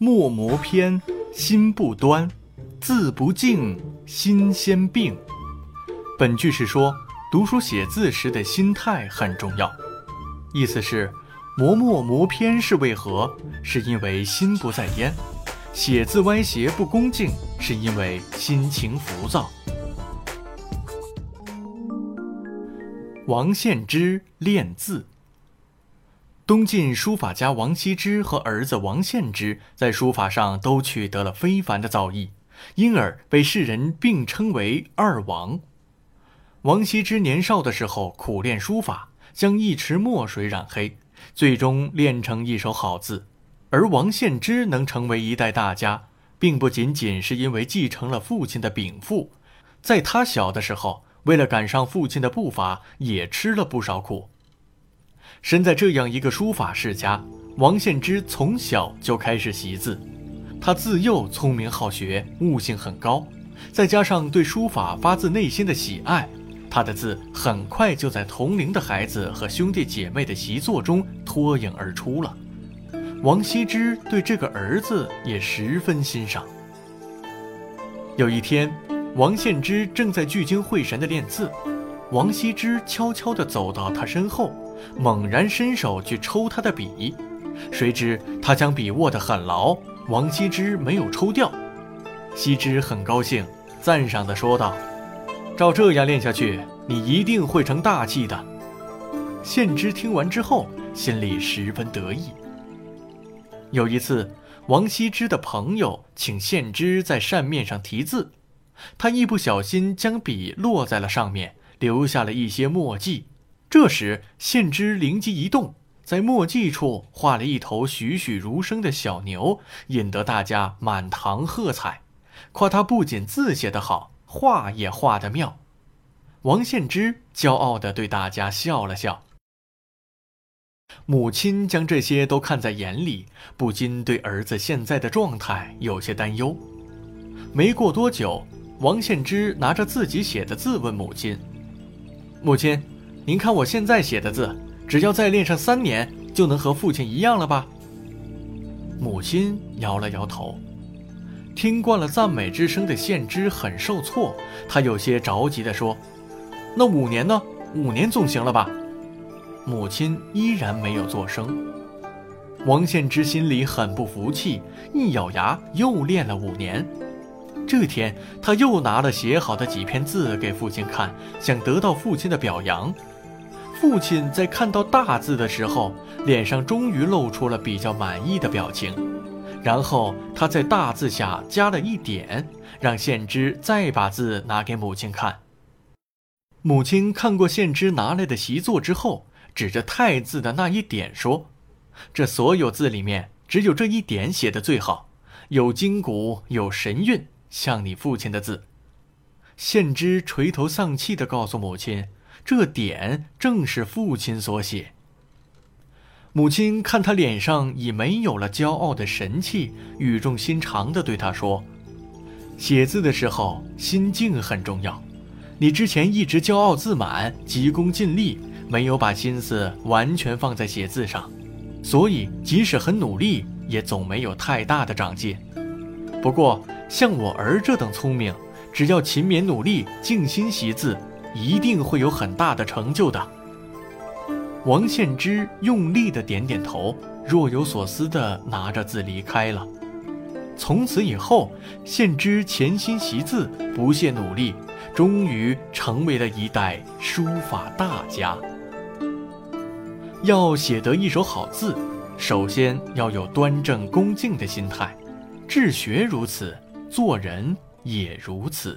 墨磨偏，心不端；字不静，心先病。本句是说，读书写字时的心态很重要。意思是，磨墨磨偏是为何？是因为心不在焉。写字歪斜不恭敬，是因为心情浮躁。王献之练字。东晋书法家王羲之和儿子王献之在书法上都取得了非凡的造诣，因而被世人并称为“二王”。王羲之年少的时候苦练书法，将一池墨水染黑，最终练成一手好字。而王献之能成为一代大家，并不仅仅是因为继承了父亲的禀赋，在他小的时候，为了赶上父亲的步伐，也吃了不少苦。身在这样一个书法世家，王献之从小就开始习字。他自幼聪明好学，悟性很高，再加上对书法发自内心的喜爱，他的字很快就在同龄的孩子和兄弟姐妹的习作中脱颖而出了。王羲之对这个儿子也十分欣赏。有一天，王献之正在聚精会神地练字，王羲之悄悄地走到他身后。猛然伸手去抽他的笔，谁知他将笔握得很牢，王羲之没有抽掉。羲之很高兴，赞赏地说道：“照这样练下去，你一定会成大器的。”献之听完之后，心里十分得意。有一次，王羲之的朋友请献之在扇面上题字，他一不小心将笔落在了上面，留下了一些墨迹。这时，献之灵机一动，在墨迹处画了一头栩栩如生的小牛，引得大家满堂喝彩，夸他不仅字写得好，画也画得妙。王献之骄傲地对大家笑了笑。母亲将这些都看在眼里，不禁对儿子现在的状态有些担忧。没过多久，王献之拿着自己写的字问母亲：“母亲。”您看我现在写的字，只要再练上三年，就能和父亲一样了吧？母亲摇了摇头。听惯了赞美之声的献之很受挫，他有些着急地说：“那五年呢？五年总行了吧？”母亲依然没有作声。王献之心里很不服气，一咬牙又练了五年。这天，他又拿了写好的几篇字给父亲看，想得到父亲的表扬。父亲在看到大字的时候，脸上终于露出了比较满意的表情，然后他在大字下加了一点，让献之再把字拿给母亲看。母亲看过献之拿来的习作之后，指着太字的那一点说：“这所有字里面，只有这一点写的最好，有筋骨，有神韵，像你父亲的字。”献之垂头丧气地告诉母亲。这点正是父亲所写。母亲看他脸上已没有了骄傲的神气，语重心长地对他说：“写字的时候心境很重要。你之前一直骄傲自满，急功近利，没有把心思完全放在写字上，所以即使很努力，也总没有太大的长进。不过像我儿这等聪明，只要勤勉努力，静心习字。”一定会有很大的成就的。王献之用力的点点头，若有所思的拿着字离开了。从此以后，献之潜心习字，不懈努力，终于成为了一代书法大家。要写得一手好字，首先要有端正恭敬的心态。治学如此，做人也如此。